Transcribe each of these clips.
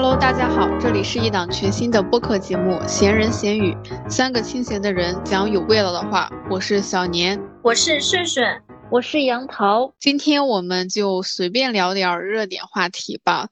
Hello，大家好，这里是一档全新的播客节目《闲人闲语》，三个清闲的人讲有味道的话。我是小年，我是顺顺，我是杨桃。今天我们就随便聊点热点话题吧。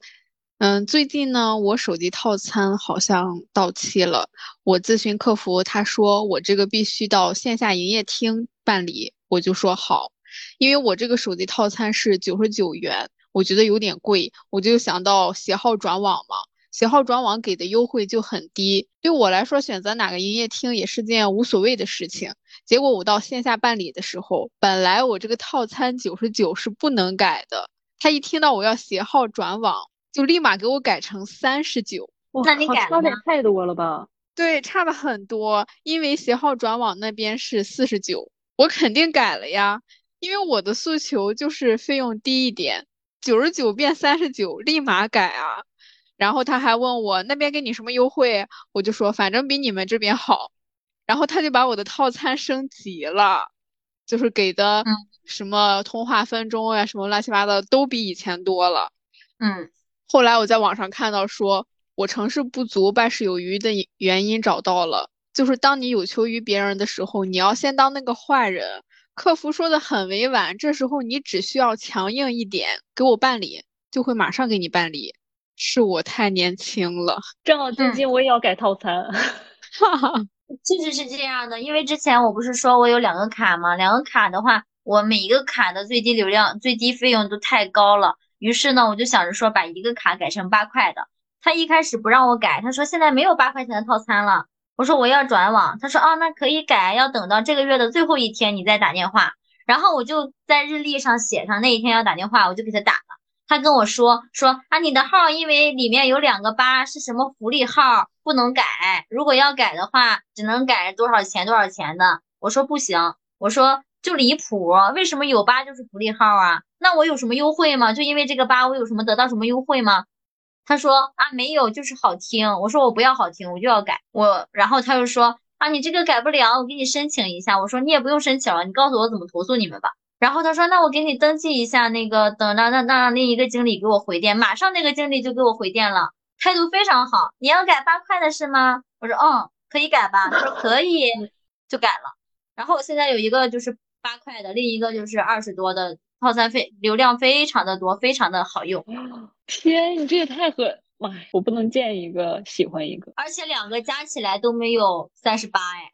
嗯，最近呢，我手机套餐好像到期了，我咨询客服，他说我这个必须到线下营业厅办理，我就说好，因为我这个手机套餐是九十九元。我觉得有点贵，我就想到携号转网嘛，携号转网给的优惠就很低，对我来说选择哪个营业厅也是件无所谓的事情。结果我到线下办理的时候，本来我这个套餐九十九是不能改的，他一听到我要携号转网，就立马给我改成三十九。那你改差点太多了吧？对，差的很多，因为携号转网那边是四十九，我肯定改了呀，因为我的诉求就是费用低一点。九十九变三十九，立马改啊！然后他还问我那边给你什么优惠，我就说反正比你们这边好。然后他就把我的套餐升级了，就是给的什么通话分钟呀，什么乱七八糟都比以前多了。嗯。后来我在网上看到说，我成事不足败事有余的原因找到了，就是当你有求于别人的时候，你要先当那个坏人。客服说的很委婉，这时候你只需要强硬一点，给我办理，就会马上给你办理。是我太年轻了，正好最近我也要改套餐，哈哈，确实是这样的。因为之前我不是说我有两个卡吗？两个卡的话，我每一个卡的最低流量、最低费用都太高了。于是呢，我就想着说把一个卡改成八块的。他一开始不让我改，他说现在没有八块钱的套餐了。我说我要转网，他说哦，那可以改，要等到这个月的最后一天你再打电话。然后我就在日历上写上那一天要打电话，我就给他打了。他跟我说说啊，你的号因为里面有两个八是什么福利号，不能改。如果要改的话，只能改多少钱多少钱的。我说不行，我说就离谱，为什么有八就是福利号啊？那我有什么优惠吗？就因为这个八，我有什么得到什么优惠吗？他说啊没有，就是好听。我说我不要好听，我就要改我。然后他又说啊你这个改不了，我给你申请一下。我说你也不用申请了，你告诉我怎么投诉你们吧。然后他说那我给你登记一下，那个等让让让另一个经理给我回电。马上那个经理就给我回电了，态度非常好。你要改八块的是吗？我说嗯，可以改吧。他说可以，就改了。然后现在有一个就是八块的，另一个就是二十多的。套餐费流量非常的多，非常的好用。天，你这也太狠！妈呀，我不能见一个喜欢一个。而且两个加起来都没有三十八哎。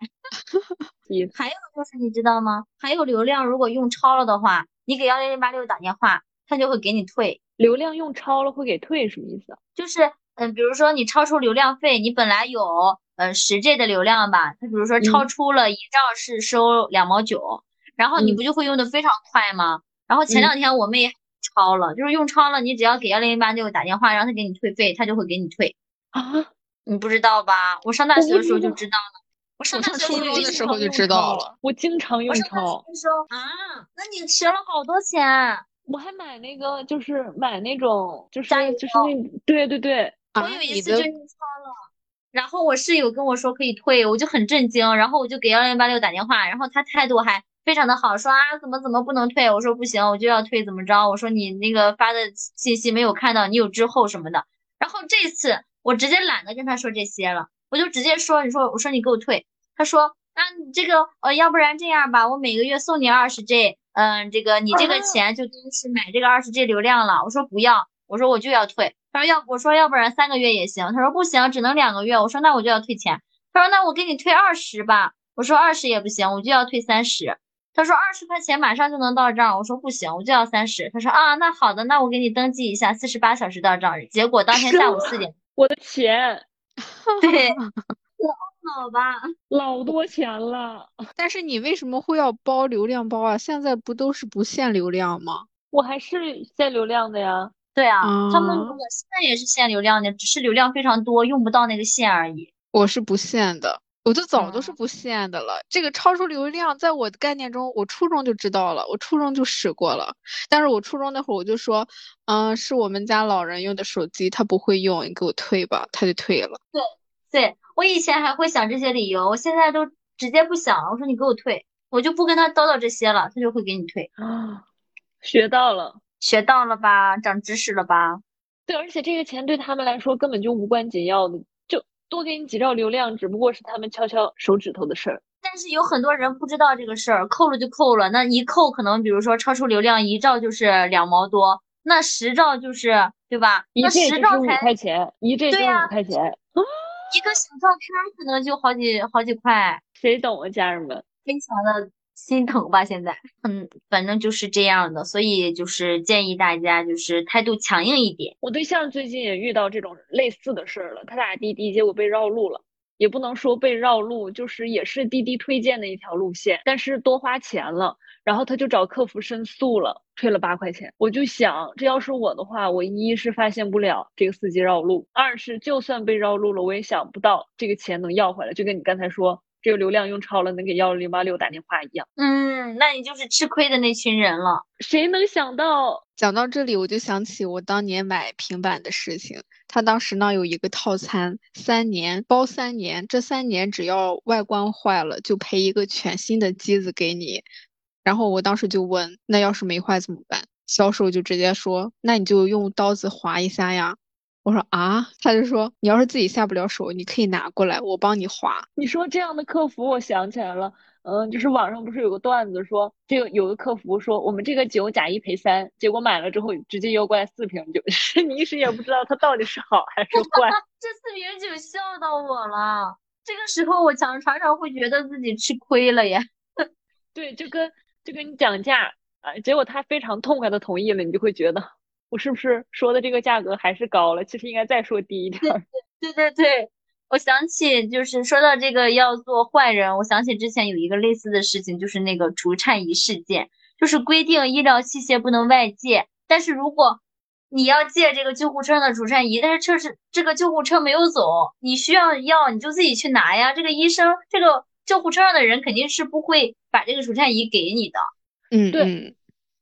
还有就是你知道吗？还有流量如果用超了的话，你给幺零零八六打电话，他就会给你退。流量用超了会给退什么意思？就是嗯，比如说你超出流量费，你本来有呃十 G 的流量吧，他比如说超出了一兆是收两毛九，然后你不就会用的非常快吗？然后前两天我妹超了，就是用超了，你只要给幺零零八六打电话，让他给你退费，他就会给你退啊。你不知道吧？我上大学的时候就知道了。我上初中的时候就知道了。我经常用超。啊，那你吃了好多钱。我还买那个，就是买那种，就是就是那，对对对。我有一次就用超了，然后我室友跟我说可以退，我就很震惊，然后我就给幺零八六打电话，然后他态度还。非常的好，说啊怎么怎么不能退？我说不行，我就要退，怎么着？我说你那个发的信息没有看到，你有之后什么的。然后这次我直接懒得跟他说这些了，我就直接说，你说我说你给我退。他说那你这个呃要不然这样吧，我每个月送你二十 G，嗯，这个你这个钱就当是买这个二十 G 流量了。我说不要，我说我就要退。他说要我说要不然三个月也行。他说不行，只能两个月。我说那我就要退钱。他说那我给你退二十吧。我说二十也不行，我就要退三十。他说二十块钱马上就能到账，我说不行，我就要三十。他说啊，那好的，那我给你登记一下，四十八小时到账。结果当天下午四点，我的钱，对，老吧，老多钱了。但是你为什么会要包流量包啊？现在不都是不限流量吗？我还是限流量的呀。对啊，他们我现在也是限流量的，只是流量非常多，用不到那个限而已。我是不限的。我就早都是不限的了，这个超出流量，在我的概念中，我初中就知道了，我初中就使过了。但是我初中那会儿我就说，嗯，是我们家老人用的手机，他不会用，你给我退吧，他就退了。对，对我以前还会想这些理由，我现在都直接不想了。我说你给我退，我就不跟他叨叨这些了，他就会给你退。啊，学到了，学到了吧，长知识了吧。对，而且这个钱对他们来说根本就无关紧要的，就多给你几兆流量，只不过是他们敲敲手指头的事儿。但是有很多人不知道这个事儿，扣了就扣了，那一扣可能比如说超出流量一兆就是两毛多，那十兆就是对吧？一那十兆五块钱，一 G 就五块钱，一个小照片可能就好几好几块，谁懂啊，家人们？非常的心疼吧？现在，嗯，反正就是这样的，所以就是建议大家就是态度强硬一点。我对象最近也遇到这种类似的事儿了，他打滴滴，结果被绕路了。也不能说被绕路，就是也是滴滴推荐的一条路线，但是多花钱了，然后他就找客服申诉了，退了八块钱。我就想，这要是我的话，我一是发现不了这个司机绕路，二是就算被绕路了，我也想不到这个钱能要回来，就跟你刚才说这个流量用超了能给幺零八六打电话一样。嗯，那你就是吃亏的那群人了。谁能想到？讲到这里，我就想起我当年买平板的事情。他当时呢有一个套餐，三年包三年，这三年只要外观坏了，就赔一个全新的机子给你。然后我当时就问，那要是没坏怎么办？销售就直接说，那你就用刀子划一下呀。我说啊，他就说，你要是自己下不了手，你可以拿过来，我帮你划。你说这样的客服，我想起来了。嗯，就是网上不是有个段子说，这个有个客服说我们这个酒假一赔三，结果买了之后直接邮过来四瓶酒，是你一时也不知道它到底是好还是 坏。这四瓶酒笑到我了，这个时候我常常常会觉得自己吃亏了呀。对，就跟就跟你讲价啊，结果他非常痛快的同意了，你就会觉得我是不是说的这个价格还是高了？其实应该再说低一点。对对对。我想起，就是说到这个要做坏人，我想起之前有一个类似的事情，就是那个除颤仪事件，就是规定医疗器械不能外借，但是如果你要借这个救护车的除颤仪，但是车是这个救护车没有走，你需要要你就自己去拿呀。这个医生，这个救护车上的人肯定是不会把这个除颤仪给你的。嗯，对，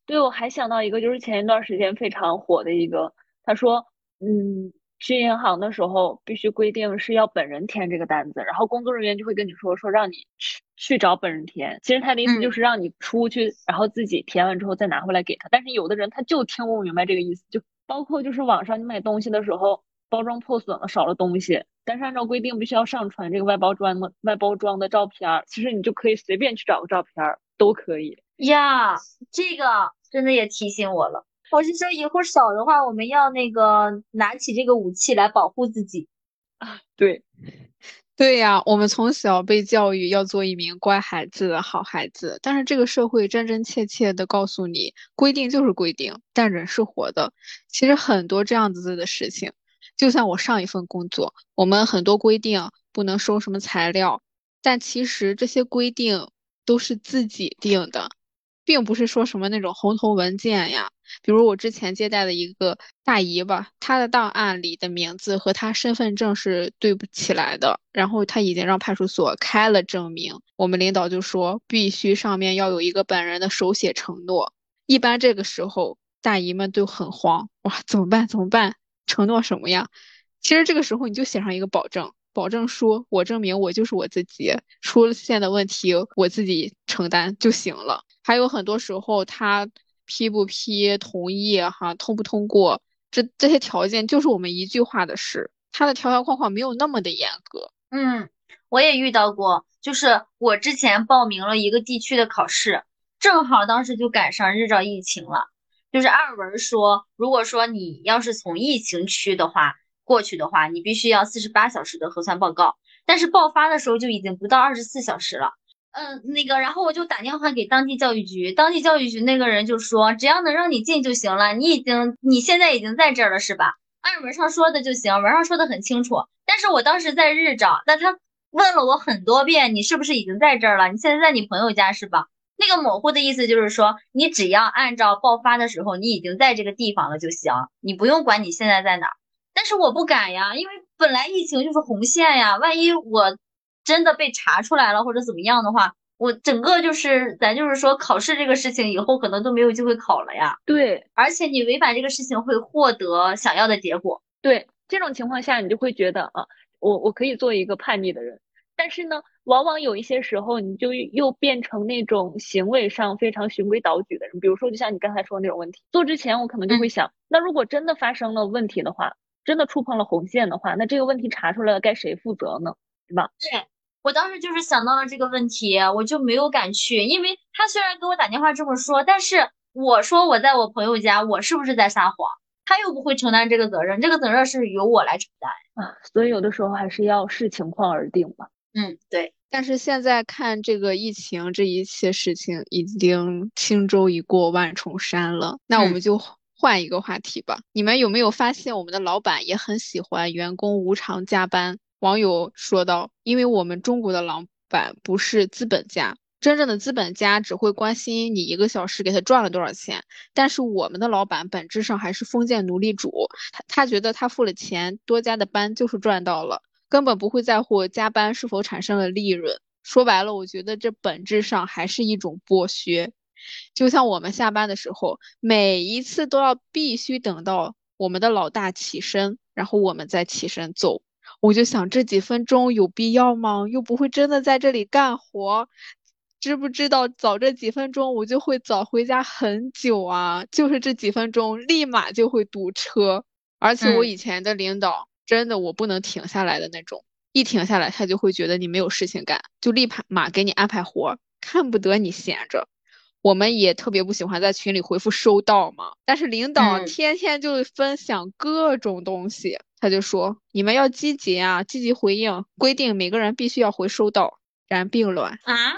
对，我还想到一个，就是前一段时间非常火的一个，他说，嗯。去银行的时候，必须规定是要本人填这个单子，然后工作人员就会跟你说，说让你去去找本人填。其实他的意思就是让你出去，然后自己填完之后再拿回来给他。但是有的人他就听不明白这个意思，就包括就是网上你买东西的时候，包装破损了，少了东西，但是按照规定必须要上传这个外包装的外包装的照片，其实你就可以随便去找个照片都可以呀。这个真的也提醒我了。我是说，以后少的话，我们要那个拿起这个武器来保护自己啊！对，对呀，我们从小被教育要做一名乖孩子、好孩子，但是这个社会真真切切的告诉你，规定就是规定，但人是活的。其实很多这样子的事情，就像我上一份工作，我们很多规定不能收什么材料，但其实这些规定都是自己定的。并不是说什么那种红头文件呀，比如我之前接待的一个大姨吧，她的档案里的名字和她身份证是对不起来的，然后她已经让派出所开了证明，我们领导就说必须上面要有一个本人的手写承诺。一般这个时候大姨们都很慌，哇，怎么办？怎么办？承诺什么呀？其实这个时候你就写上一个保证，保证书，我证明我就是我自己，出现的问题我自己承担就行了。还有很多时候，他批不批、同意哈、通不通过，这这些条件就是我们一句话的事，他的条条框框没有那么的严格。嗯，我也遇到过，就是我之前报名了一个地区的考试，正好当时就赶上日照疫情了。就是二文说，如果说你要是从疫情区的话过去的话，你必须要四十八小时的核酸报告，但是爆发的时候就已经不到二十四小时了。嗯，那个，然后我就打电话给当地教育局，当地教育局那个人就说，只要能让你进就行了，你已经，你现在已经在这儿了，是吧？按文上说的就行，文上说的很清楚。但是我当时在日照，那他问了我很多遍，你是不是已经在这儿了？你现在在你朋友家是吧？那个模糊的意思就是说，你只要按照爆发的时候，你已经在这个地方了就行，你不用管你现在在哪。但是我不敢呀，因为本来疫情就是红线呀，万一我。真的被查出来了或者怎么样的话，我整个就是咱就是说考试这个事情以后可能都没有机会考了呀。对，而且你违反这个事情会获得想要的结果。对，这种情况下你就会觉得啊，我我可以做一个叛逆的人，但是呢，往往有一些时候，你就又变成那种行为上非常循规蹈矩的人。比如说，就像你刚才说的那种问题，做之前我可能就会想，那如果真的发生了问题的话，真的触碰了红线的话，那这个问题查出来了，该谁负责呢？对吧？对我当时就是想到了这个问题，我就没有敢去，因为他虽然给我打电话这么说，但是我说我在我朋友家，我是不是在撒谎？他又不会承担这个责任，这个责任是由我来承担啊。所以有的时候还是要视情况而定吧。嗯，对。但是现在看这个疫情，这一切事情已经轻舟已过万重山了。那我们就换一个话题吧。你们有没有发现，我们的老板也很喜欢员工无偿加班？网友说道：“因为我们中国的老板不是资本家，真正的资本家只会关心你一个小时给他赚了多少钱。但是我们的老板本质上还是封建奴隶主，他他觉得他付了钱，多加的班就是赚到了，根本不会在乎加班是否产生了利润。说白了，我觉得这本质上还是一种剥削。就像我们下班的时候，每一次都要必须等到我们的老大起身，然后我们再起身走。”我就想这几分钟有必要吗？又不会真的在这里干活，知不知道早这几分钟我就会早回家很久啊！就是这几分钟立马就会堵车，而且我以前的领导真的我不能停下来的那种，一停下来他就会觉得你没有事情干，就立马给你安排活，看不得你闲着。我们也特别不喜欢在群里回复收到嘛，但是领导天天就分享各种东西，他就说你们要积极啊，积极回应，规定每个人必须要回收到，然并卵啊！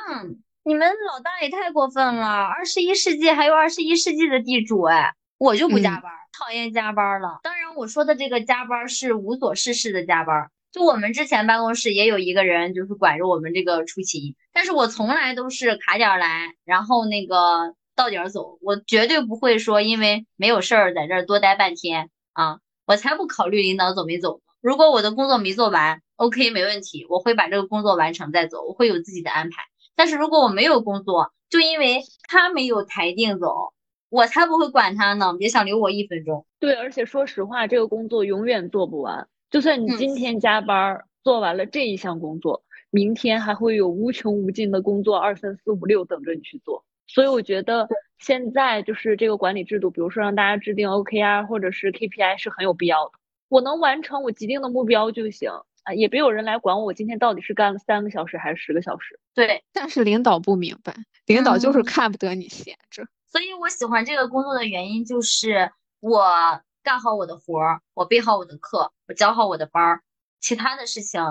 你们老大也太过分了，二十一世纪还有二十一世纪的地主哎，我就不加班，讨厌加班了。当然我说的这个加班是无所事事的加班。就我们之前办公室也有一个人，就是管着我们这个出勤，但是我从来都是卡点来，然后那个到点走，我绝对不会说因为没有事儿在这儿多待半天啊，我才不考虑领导走没走。如果我的工作没做完，OK 没问题，我会把这个工作完成再走，我会有自己的安排。但是如果我没有工作，就因为他没有裁定走，我才不会管他呢，别想留我一分钟。对，而且说实话，这个工作永远做不完。就算你今天加班做完了这一项工作，明天还会有无穷无尽的工作二三四五六等着你去做。所以我觉得现在就是这个管理制度，比如说让大家制定 OKR 或者是 KPI 是很有必要的。我能完成我既定的目标就行啊，也别有人来管我今天到底是干了三个小时还是十个小时。对，但是领导不明白，领导就是看不得你闲着。所以我喜欢这个工作的原因就是我。干好我的活儿，我备好我的课，我教好我的班儿，其他的事情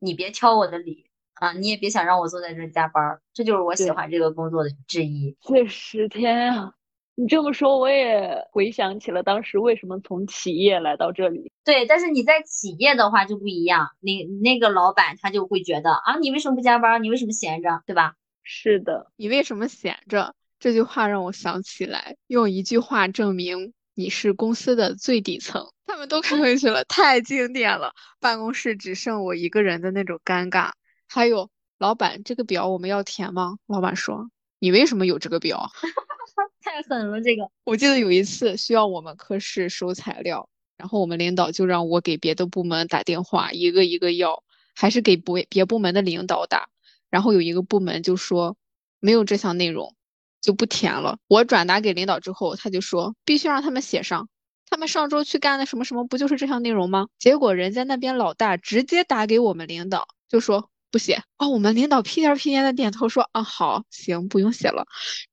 你别挑我的理啊！你也别想让我坐在这加班儿，这就是我喜欢这个工作的之一。这十，天啊！你这么说，我也回想起了当时为什么从企业来到这里。对，但是你在企业的话就不一样，你那个老板他就会觉得啊，你为什么不加班？你为什么闲着？对吧？是的，你为什么闲着？这句话让我想起来，用一句话证明。你是公司的最底层，他们都看回去了，太经典了。办公室只剩我一个人的那种尴尬。还有，老板，这个表我们要填吗？老板说，你为什么有这个表？太狠了，这个。我记得有一次需要我们科室收材料，然后我们领导就让我给别的部门打电话，一个一个要，还是给部别部门的领导打。然后有一个部门就说没有这项内容。就不填了。我转达给领导之后，他就说必须让他们写上。他们上周去干的什么什么，不就是这项内容吗？结果人家那边老大直接打给我们领导，就说不写。哦，我们领导屁颠屁颠的点头说啊，好，行，不用写了。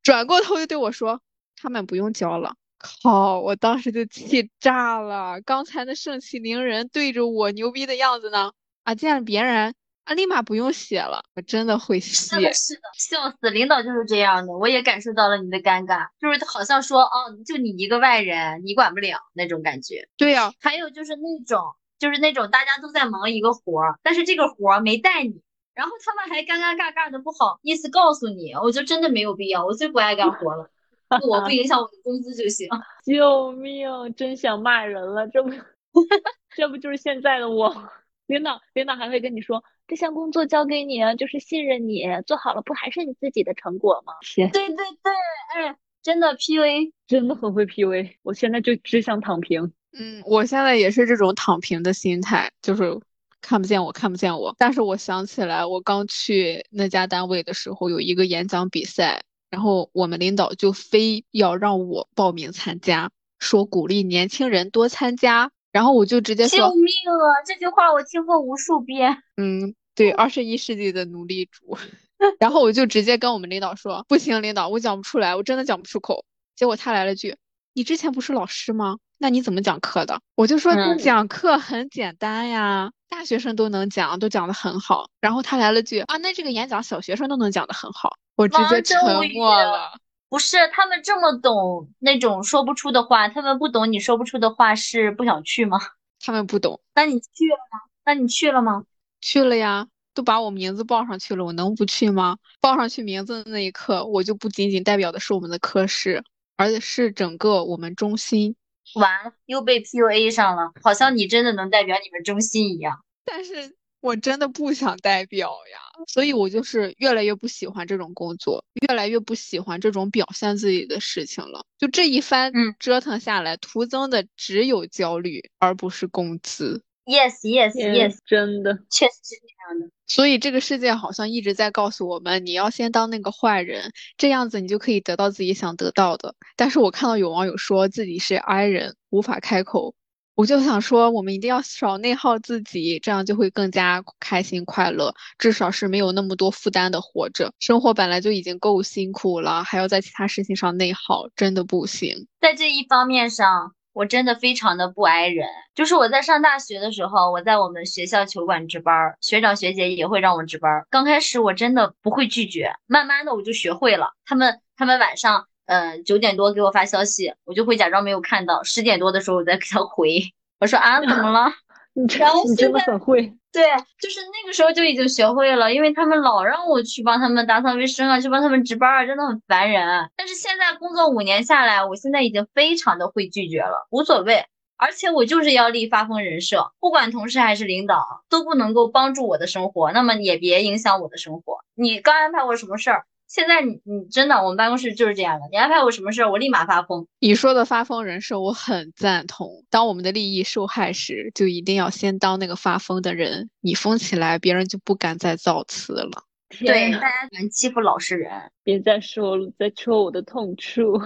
转过头就对我说，他们不用交了。靠！我当时就气炸了。刚才那盛气凌人对着我牛逼的样子呢，啊，见了别人。啊，立马不用写了，我真的会写。是的，笑死！领导就是这样的，我也感受到了你的尴尬，就是好像说，哦，就你一个外人，你管不了那种感觉。对呀，还有就是那种，就是那种大家都在忙一个活儿，但是这个活儿没带你，然后他们还尴尴尬尬的不好意思告诉你，我就真的没有必要，我最不爱干活了，我不影响我的工资就行。救命！真想骂人了，这不，这不就是现在的我？领导，领导还会跟你说。这项工作交给你，就是信任你，做好了不还是你自己的成果吗？对对对，哎，真的 PUA，真的很会 PUA。我现在就只想躺平。嗯，我现在也是这种躺平的心态，就是看不见我，看不见我。但是我想起来，我刚去那家单位的时候，有一个演讲比赛，然后我们领导就非要让我报名参加，说鼓励年轻人多参加。然后我就直接说：“救命啊！”这句话我听过无数遍。嗯，对，二十一世纪的奴隶主。然后我就直接跟我们领导说：“不行，领导，我讲不出来，我真的讲不出口。”结果他来了句：“你之前不是老师吗？那你怎么讲课的？”我就说：“讲课很简单呀，大学生都能讲，都讲得很好。”然后他来了句：“啊，那这个演讲小学生都能讲得很好。”我直接沉默了。不是他们这么懂那种说不出的话，他们不懂你说不出的话是不想去吗？他们不懂。那你去了吗？那你去了吗？去了呀。都把我名字报上去了，我能不去吗？报上去名字的那一刻，我就不仅仅代表的是我们的科室，而且是整个我们中心。完，又被 PUA 上了，好像你真的能代表你们中心一样。但是我真的不想代表呀，所以我就是越来越不喜欢这种工作，越来越不喜欢这种表现自己的事情了。就这一番折腾下来，徒增的只有焦虑，而不是工资。Yes, yes, yes，真的，确实是这样的。所以这个世界好像一直在告诉我们，你要先当那个坏人，这样子你就可以得到自己想得到的。但是我看到有网友说自己是 I 人，无法开口，我就想说，我们一定要少内耗自己，这样就会更加开心快乐，至少是没有那么多负担的活着。生活本来就已经够辛苦了，还要在其他事情上内耗，真的不行。在这一方面上。我真的非常的不挨人，就是我在上大学的时候，我在我们学校球馆值班，学长学姐也会让我值班。刚开始我真的不会拒绝，慢慢的我就学会了。他们他们晚上，呃九点多给我发消息，我就会假装没有看到。十点多的时候我再给他回，我说啊怎么了？你你真的很会。对，就是那个时候就已经学会了，因为他们老让我去帮他们打扫卫生啊，去帮他们值班啊，真的很烦人。但是现在工作五年下来，我现在已经非常的会拒绝了，无所谓。而且我就是要立发疯人设，不管同事还是领导都不能够帮助我的生活，那么也别影响我的生活。你刚安排我什么事儿？现在你你真的，我们办公室就是这样的。你安排我什么事儿，我立马发疯。你说的发疯人设，我很赞同。当我们的利益受害时，就一定要先当那个发疯的人。你疯起来，别人就不敢再造次了。对，大家喜欢欺负老实人，别再说了，再戳我的痛处。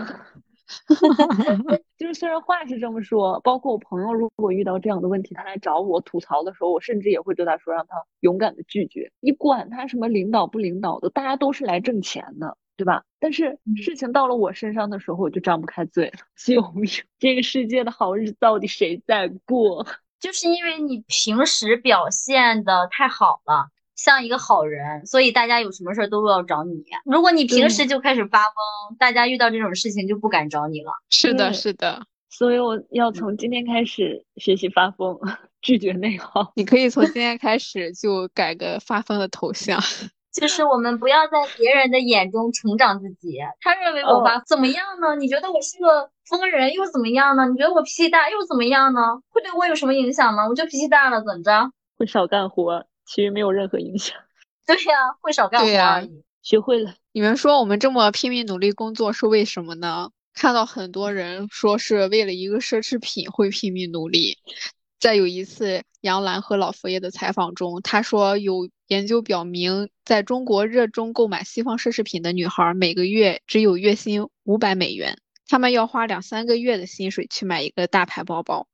就是虽然话是这么说，包括我朋友如果遇到这样的问题，他来找我吐槽的时候，我甚至也会对他说，让他勇敢的拒绝。你管他什么领导不领导的，大家都是来挣钱的，对吧？但是事情到了我身上的时候，我就张不开嘴了。救命！这个世界的好日子到底谁在过？就是因为你平时表现的太好了。像一个好人，所以大家有什么事儿都要找你。如果你平时就开始发疯，大家遇到这种事情就不敢找你了。是的，是的。所以我要从今天开始学习发疯，拒绝内耗。你可以从今天开始就改个发疯的头像。就是我们不要在别人的眼中成长自己。他认为我发怎么样呢？你觉得我是个疯人又怎么样呢？你觉得我脾气大又怎么样呢？会对我有什么影响吗？我就脾气大了，怎么着？会少干活。其实没有任何影响。对呀，会少干活而已。学会了。你们说我们这么拼命努力工作是为什么呢？看到很多人说是为了一个奢侈品会拼命努力。在有一次杨澜和老佛爷的采访中，他说有研究表明，在中国热衷购买西方奢侈品的女孩，每个月只有月薪五百美元，他们要花两三个月的薪水去买一个大牌包包。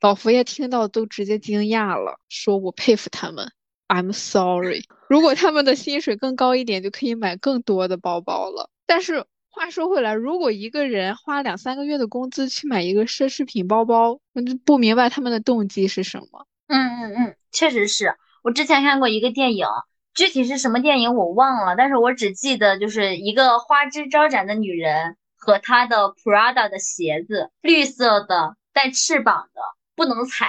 老佛爷听到都直接惊讶了，说我佩服他们。I'm sorry，如果他们的薪水更高一点，就可以买更多的包包了。但是话说回来，如果一个人花两三个月的工资去买一个奢侈品包包，我就不明白他们的动机是什么。嗯嗯嗯，确实是我之前看过一个电影，具体是什么电影我忘了，但是我只记得就是一个花枝招展的女人和她的 Prada 的鞋子，绿色的带翅膀的，不能踩，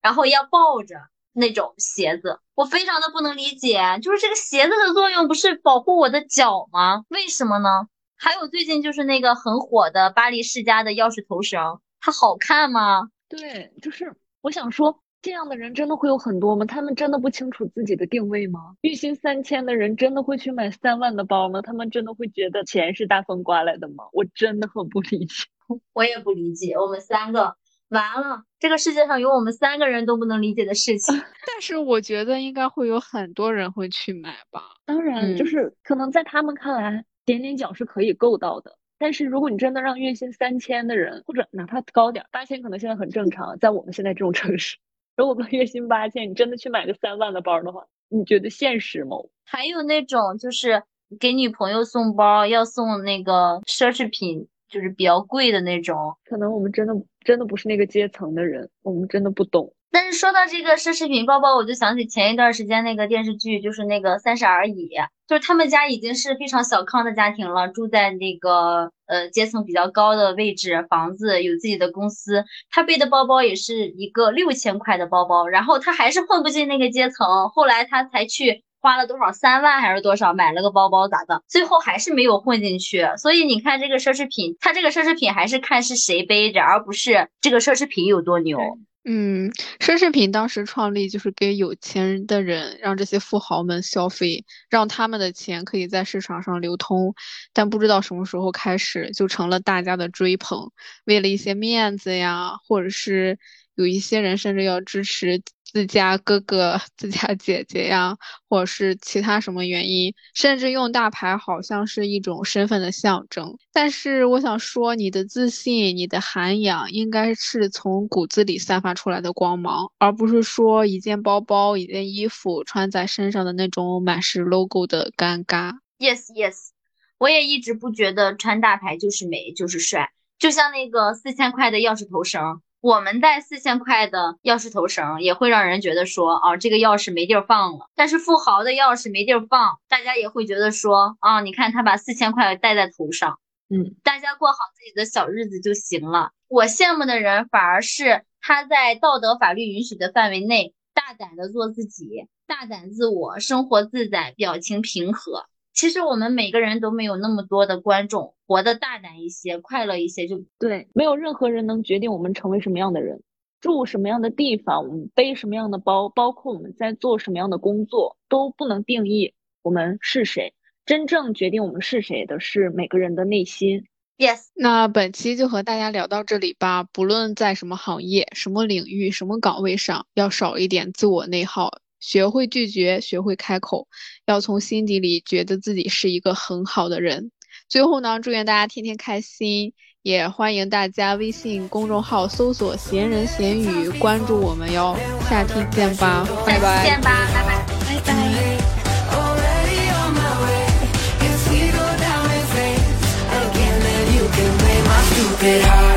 然后要抱着。那种鞋子，我非常的不能理解，就是这个鞋子的作用不是保护我的脚吗？为什么呢？还有最近就是那个很火的巴黎世家的钥匙头绳，它好看吗？对，就是我想说，这样的人真的会有很多吗？他们真的不清楚自己的定位吗？月薪三千的人真的会去买三万的包吗？他们真的会觉得钱是大风刮来的吗？我真的很不理解，我也不理解。我们三个。完了，这个世界上有我们三个人都不能理解的事情。但是我觉得应该会有很多人会去买吧。当然，就是可能在他们看来，点点脚是可以够到的。但是如果你真的让月薪三千的人，或者哪怕高点，八千可能现在很正常，在我们现在这种城市，如果月薪八千，你真的去买个三万的包的话，你觉得现实吗？还有那种就是给女朋友送包要送那个奢侈品。就是比较贵的那种，可能我们真的真的不是那个阶层的人，我们真的不懂。但是说到这个奢侈品包包，我就想起前一段时间那个电视剧，就是那个《三十而已》，就是他们家已经是非常小康的家庭了，住在那个呃阶层比较高的位置，房子有自己的公司，他背的包包也是一个六千块的包包，然后他还是混不进那个阶层，后来他才去。花了多少三万还是多少买了个包包咋的？最后还是没有混进去。所以你看这个奢侈品，它这个奢侈品还是看是谁背着，而不是这个奢侈品有多牛。嗯，奢侈品当时创立就是给有钱的人，让这些富豪们消费，让他们的钱可以在市场上流通。但不知道什么时候开始，就成了大家的追捧。为了一些面子呀，或者是有一些人甚至要支持。自家哥哥、自家姐姐呀，或者是其他什么原因，甚至用大牌好像是一种身份的象征。但是我想说，你的自信、你的涵养，应该是从骨子里散发出来的光芒，而不是说一件包包、一件衣服穿在身上的那种满是 logo 的尴尬。Yes, yes，我也一直不觉得穿大牌就是美，就是帅。就像那个四千块的钥匙头绳。我们带四千块的钥匙头绳，也会让人觉得说，啊，这个钥匙没地儿放了。但是富豪的钥匙没地儿放，大家也会觉得说，啊，你看他把四千块戴在头上，嗯，大家过好自己的小日子就行了。我羡慕的人反而是他在道德法律允许的范围内，大胆的做自己，大胆自我，生活自在，表情平和。其实我们每个人都没有那么多的观众，活得大胆一些，快乐一些就对。没有任何人能决定我们成为什么样的人，住什么样的地方，我们背什么样的包，包括我们在做什么样的工作，都不能定义我们是谁。真正决定我们是谁的是每个人的内心。Yes，那本期就和大家聊到这里吧。不论在什么行业、什么领域、什么岗位上，要少一点自我内耗。学会拒绝，学会开口，要从心底里觉得自己是一个很好的人。最后呢，祝愿大家天天开心，也欢迎大家微信公众号搜索“闲人闲语”，关注我们哟。下期见吧，拜拜。见吧，拜拜，拜拜。